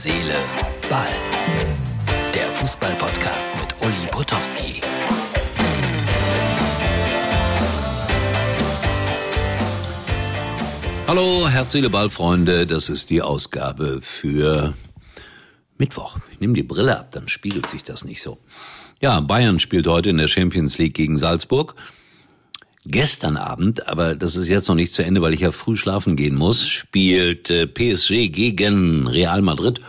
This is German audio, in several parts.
Seele, Ball. Der Fußball-Podcast mit Uli Potowski. Hallo, Herz, Seele, Ball, Freunde. Das ist die Ausgabe für Mittwoch. Ich nehme die Brille ab, dann spiegelt sich das nicht so. Ja, Bayern spielt heute in der Champions League gegen Salzburg. Gestern Abend, aber das ist jetzt noch nicht zu Ende, weil ich ja früh schlafen gehen muss, spielt PSG gegen Real Madrid.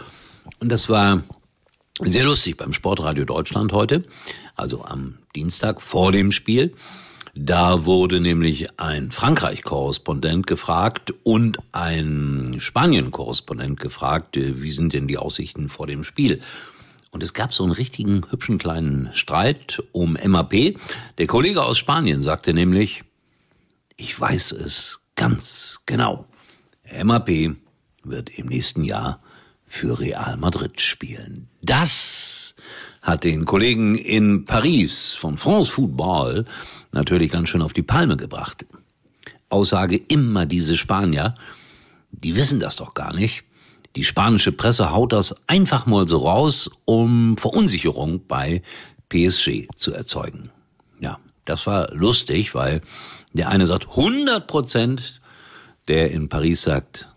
Und das war sehr lustig beim Sportradio Deutschland heute, also am Dienstag vor dem Spiel. Da wurde nämlich ein Frankreich-Korrespondent gefragt und ein Spanien-Korrespondent gefragt, äh, wie sind denn die Aussichten vor dem Spiel? Und es gab so einen richtigen hübschen kleinen Streit um MAP. Der Kollege aus Spanien sagte nämlich, ich weiß es ganz genau. MAP wird im nächsten Jahr für Real Madrid spielen. Das hat den Kollegen in Paris von France Football natürlich ganz schön auf die Palme gebracht. Aussage immer diese Spanier, die wissen das doch gar nicht. Die spanische Presse haut das einfach mal so raus, um Verunsicherung bei PSG zu erzeugen. Ja, das war lustig, weil der eine sagt 100 Prozent, der in Paris sagt,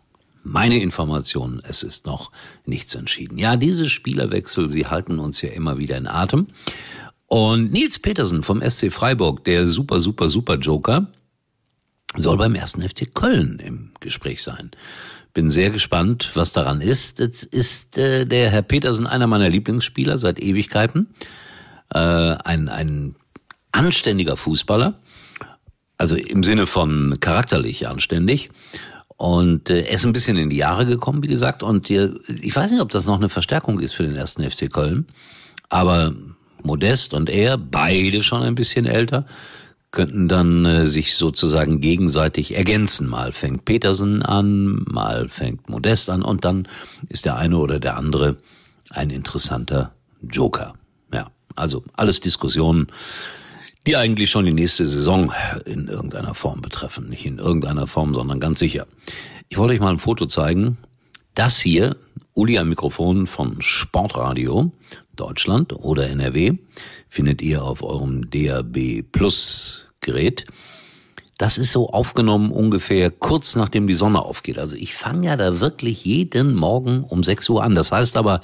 meine Informationen, es ist noch nichts entschieden. Ja, diese Spielerwechsel, sie halten uns ja immer wieder in Atem. Und Nils Petersen vom SC Freiburg, der super, super, super Joker, soll beim ersten FC Köln im Gespräch sein. Bin sehr gespannt, was daran ist. Jetzt ist äh, der Herr Petersen einer meiner Lieblingsspieler seit Ewigkeiten. Äh, ein, ein anständiger Fußballer. Also im Sinne von charakterlich anständig. Und äh, er ist ein bisschen in die Jahre gekommen, wie gesagt. Und äh, ich weiß nicht, ob das noch eine Verstärkung ist für den ersten FC Köln. Aber Modest und er, beide schon ein bisschen älter, könnten dann äh, sich sozusagen gegenseitig ergänzen. Mal fängt Petersen an, mal fängt Modest an und dann ist der eine oder der andere ein interessanter Joker. Ja, also alles Diskussionen, die eigentlich schon die nächste Saison in irgendeiner Form betreffen. Nicht in irgendeiner Form, sondern ganz sicher. Ich wollte euch mal ein Foto zeigen. Das hier, Uli am Mikrofon von Sportradio, Deutschland oder NRW findet ihr auf eurem DAB Plus Gerät. Das ist so aufgenommen ungefähr kurz nachdem die Sonne aufgeht. Also ich fange ja da wirklich jeden Morgen um 6 Uhr an. Das heißt aber,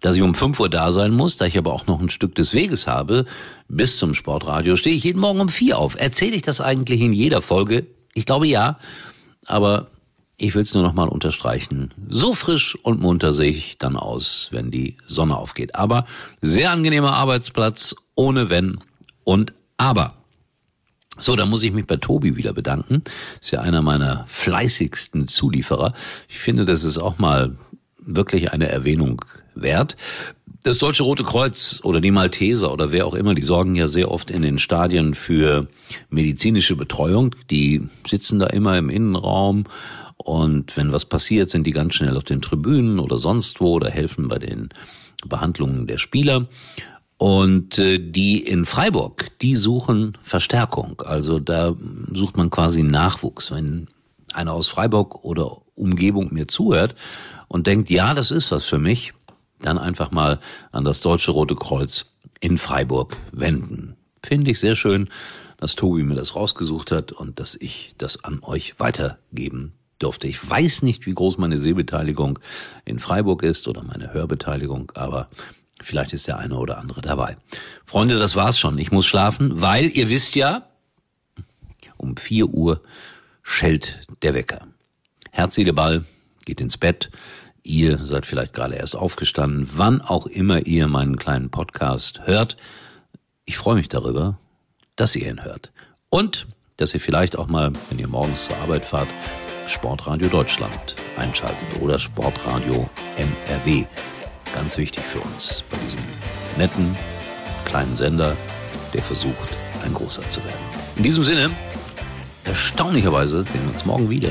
dass ich um 5 Uhr da sein muss, da ich aber auch noch ein Stück des Weges habe bis zum Sportradio, stehe ich jeden Morgen um 4 auf. Erzähle ich das eigentlich in jeder Folge? Ich glaube ja, aber ich will es nur noch mal unterstreichen. So frisch und munter sehe ich dann aus, wenn die Sonne aufgeht. Aber sehr angenehmer Arbeitsplatz, ohne Wenn und Aber. So, da muss ich mich bei Tobi wieder bedanken. Ist ja einer meiner fleißigsten Zulieferer. Ich finde, das ist auch mal wirklich eine Erwähnung wert. Das Deutsche Rote Kreuz oder die Malteser oder wer auch immer, die sorgen ja sehr oft in den Stadien für medizinische Betreuung. Die sitzen da immer im Innenraum und wenn was passiert, sind die ganz schnell auf den Tribünen oder sonst wo oder helfen bei den Behandlungen der Spieler. Und äh, die in Freiburg, die suchen Verstärkung. Also da sucht man quasi Nachwuchs. Wenn einer aus Freiburg oder Umgebung mir zuhört und denkt, ja, das ist was für mich, dann einfach mal an das Deutsche Rote Kreuz in Freiburg wenden. Finde ich sehr schön, dass Tobi mir das rausgesucht hat und dass ich das an euch weitergeben durfte. Ich weiß nicht, wie groß meine Sehbeteiligung in Freiburg ist oder meine Hörbeteiligung, aber vielleicht ist der eine oder andere dabei. Freunde, das war's schon. Ich muss schlafen, weil ihr wisst ja, um vier Uhr schellt der Wecker. Herz, Ball, geht ins Bett. Ihr seid vielleicht gerade erst aufgestanden, wann auch immer ihr meinen kleinen Podcast hört. Ich freue mich darüber, dass ihr ihn hört. Und dass ihr vielleicht auch mal, wenn ihr morgens zur Arbeit fahrt, Sportradio Deutschland einschalten oder Sportradio MRW. Ganz wichtig für uns bei diesem netten kleinen Sender, der versucht, ein großer zu werden. In diesem Sinne, erstaunlicherweise sehen wir uns morgen wieder.